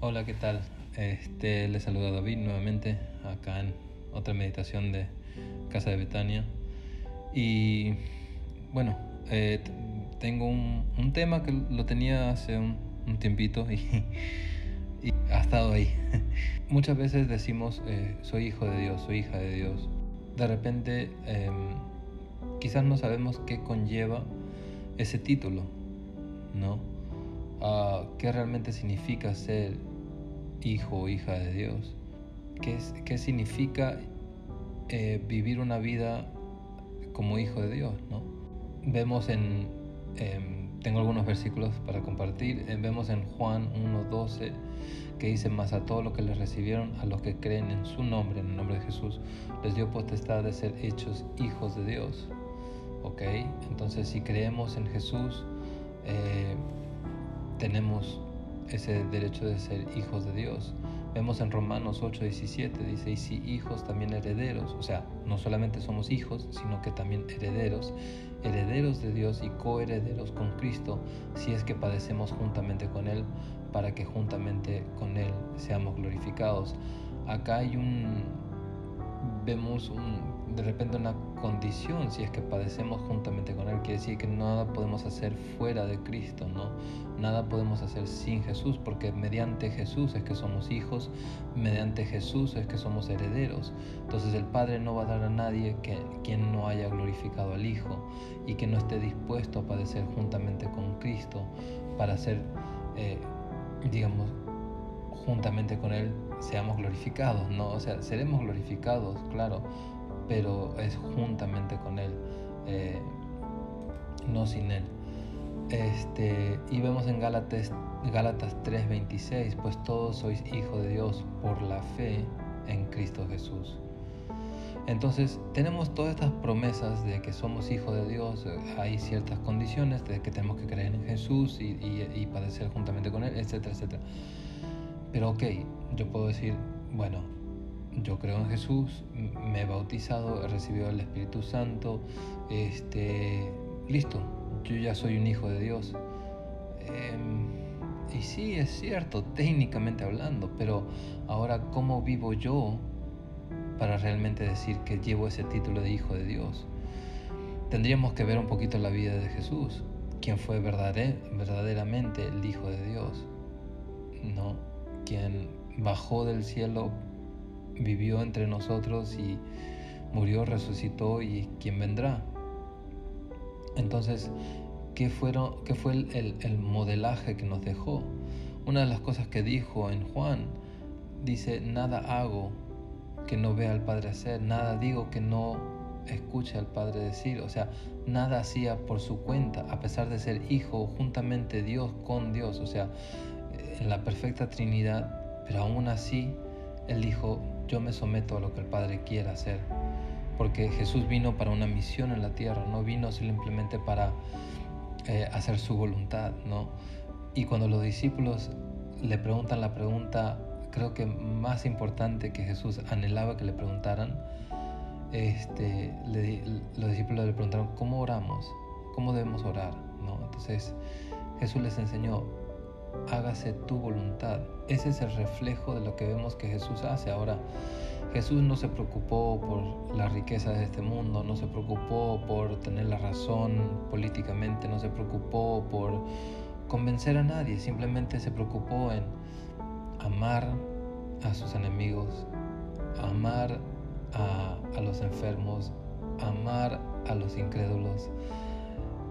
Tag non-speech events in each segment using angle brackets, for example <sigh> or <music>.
Hola, ¿qué tal? Este, les saluda David nuevamente acá en otra meditación de Casa de Betania. Y bueno, eh, tengo un, tema que lo tenía hace un, tiempito <laughs> y, ha estado ahí. <laughs> Muchas veces decimos, eh, soy hijo de Dios, soy hija de Dios. De repente, em, quizás no sabemos qué conlleva ese título, ¿no? Ah, ¿Qué realmente significa ser hijo o hija de Dios. ¿Qué, qué significa eh, vivir una vida como hijo de Dios? ¿no? Vemos en, em, tengo algunos versículos para compartir, eh, vemos en Juan 1.12 que dice, más a todos los que le recibieron, a los que creen en su nombre, en el nombre de Jesús, les dio potestad de ser hechos hijos de Dios. ¿Ok? Entonces si creemos en Jesús, eh, tenemos ese derecho de ser hijos de Dios. Vemos en Romanos 8, 17, dice, y si hijos también herederos, o sea, no solamente somos hijos, sino que también herederos, herederos de Dios y coherederos con Cristo, si es que padecemos juntamente con Él, para que juntamente con Él seamos glorificados. Acá hay un, vemos un, de repente una condición si es que padecemos juntamente con Él. Quiere decir que nada podemos hacer fuera de Cristo, ¿no? Nada podemos hacer sin Jesús, porque mediante Jesús es que somos hijos, mediante Jesús es que somos herederos. Entonces el Padre no va a dar a nadie que, quien no haya glorificado al Hijo y que no esté dispuesto a padecer juntamente con Cristo para ser, eh, digamos, juntamente con Él seamos glorificados, ¿no? O sea, seremos glorificados, claro, pero es juntamente con Él, eh, no sin Él. Este, y vemos en Gálatas, Gálatas 3:26, pues todos sois hijos de Dios por la fe en Cristo Jesús. Entonces tenemos todas estas promesas de que somos hijos de Dios, hay ciertas condiciones de que tenemos que creer en Jesús y, y padecer juntamente con Él, etcétera, etcétera. Pero ok, yo puedo decir, bueno, yo creo en Jesús, me he bautizado, he recibido el Espíritu Santo, este, listo, yo ya soy un hijo de Dios. Em, y sí, es cierto, técnicamente hablando, pero ahora, ¿cómo vivo yo para realmente decir que llevo ese título de hijo de Dios? Tendríamos que ver un poquito la vida de Jesús, quien fue verdaderamente el Hijo de Dios, ¿no? quien bajó del cielo, vivió entre nosotros y murió, resucitó y quien vendrá. Entonces, ¿qué, fueron, qué fue el, el, modelaje que nos dejó? Una de las cosas que dijo en Juan, dice, nada hago que no vea al Padre hacer, nada digo que no escuche al Padre decir, o sea, nada hacía por su cuenta, a pesar de ser hijo juntamente Dios con Dios, o sea, en la perfecta Trinidad, pero aún así Él dijo, yo me someto a lo que el Padre quiera hacer, porque Jesús vino para una misión en la tierra, no vino simplemente para eh, hacer su voluntad, ¿no? Y cuando los discípulos le preguntan la pregunta, creo que más importante que Jesús anhelaba que le preguntaran, este, los discípulos le preguntaron, ¿cómo oramos? ¿Cómo debemos orar? ¿No? Entonces Jesús les enseñó, hágase tu voluntad. Ese es el reflejo de lo que vemos que Jesús hace. Ahora, Jesús no se preocupó por la riqueza de este mundo, no se preocupó por tener la razón políticamente, no se preocupó por convencer a nadie, simplemente se preocupó en amar a sus enemigos, amar a, a los enfermos, amar a los incrédulos.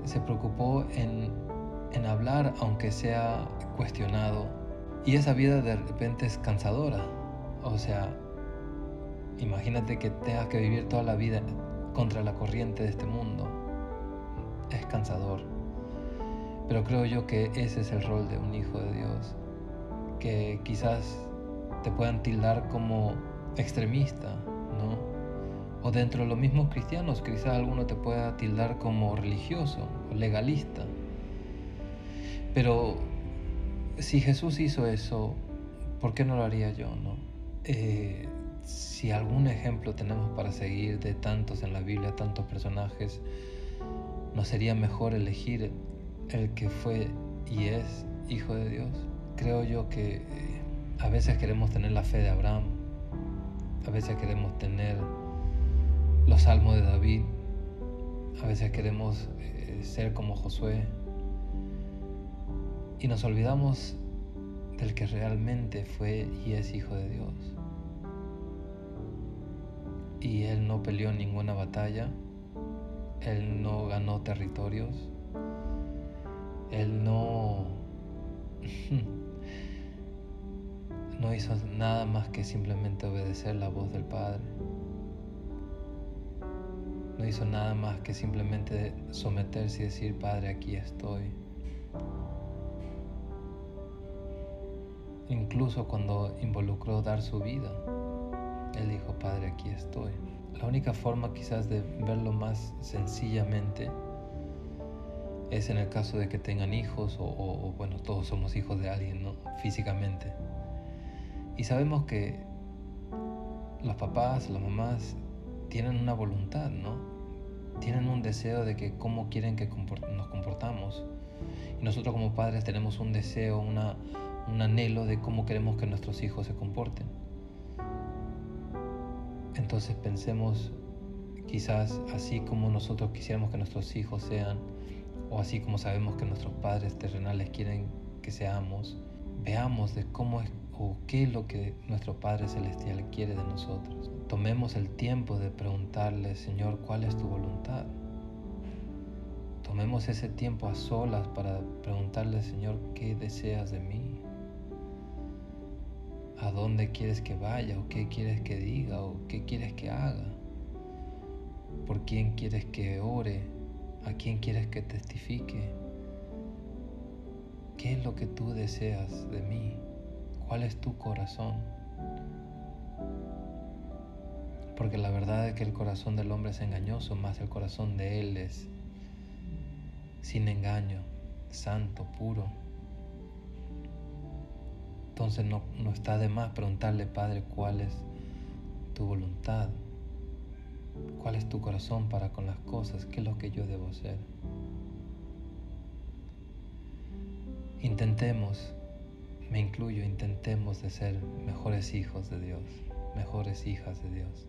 Se preocupó en en hablar aunque sea cuestionado. Y esa vida de repente es cansadora. O sea, imagínate que tengas que vivir toda la vida contra la corriente de este mundo. Es cansador. Pero creo yo que ese es el rol de un hijo de Dios. Que quizás te puedan tildar como extremista, ¿no? O dentro de los mismos cristianos, quizás alguno te pueda tildar como religioso o legalista. Pero si Jesús hizo eso, ¿por qué no lo haría yo? No? Eh, si algún ejemplo tenemos para seguir de tantos en la Biblia, tantos personajes, ¿no sería mejor elegir el que fue y es Hijo de Dios? Creo yo que eh, A veces queremos tener la fe de Abraham, a veces queremos tener los salmos de David, a veces queremos eh, ser como Josué y nos olvidamos del que realmente fue y es hijo de Dios. Y él no peleó ninguna batalla, él no ganó territorios, él no <laughs> no hizo nada más que simplemente obedecer la voz del Padre. No hizo nada más que simplemente someterse y decir, Padre, aquí estoy. Incluso cuando involucró dar su vida, Él dijo, Padre, aquí estoy. La única forma quizás de verlo más sencillamente es en el caso de que tengan hijos o, bueno, todos somos hijos de alguien, ¿no? Físicamente. Y sabemos que los papás, las mamás tienen una voluntad, ¿no? Tienen un deseo de que cómo quieren que nos comportamos. Y nosotros como padres tenemos un deseo, una, un anhelo de cómo queremos que nuestros hijos se comporten. Entonces pensemos quizás así como nosotros quisiéramos que nuestros hijos sean, o así como sabemos que nuestros padres terrenales quieren que seamos, veamos de cómo es o qué es lo que nuestro Padre Celestial quiere de nosotros. Tomemos el tiempo de preguntarle, Señor, ¿cuál es tu voluntad? Tomemos ese tiempo a solas para preguntarle, Señor, ¿qué deseas de mí? ¿A dónde quieres que vaya? ¿O qué quieres que diga? ¿O qué quieres que haga? ¿Por quién quieres que ore? ¿A quién quieres que testifique? ¿Qué es lo que tú deseas de mí? ¿Cuál es tu corazón? Porque la verdad es que el corazón del hombre es engañoso, más el corazón de él es sin engaño, santo, puro. Entonces no, no está de más preguntarle, Padre, cuál es tu voluntad. ¿Cuál es tu corazón para con las cosas? ¿Qué es lo que yo debo hacer? Intentemos, me incluyo, intentemos de ser mejores hijos de Dios, mejores hijas de Dios.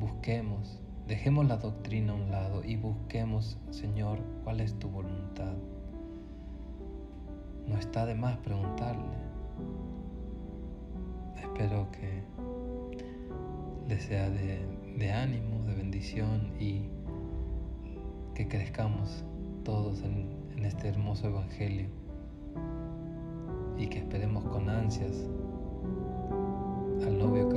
Busquemos, dejemos la doctrina a un lado y busquemos, Señor, cuál es tu voluntad. Está de más preguntarle. Espero que les sea de de ánimo, de bendición y que crezcamos todos en, en este hermoso Evangelio y que esperemos con ansias al novio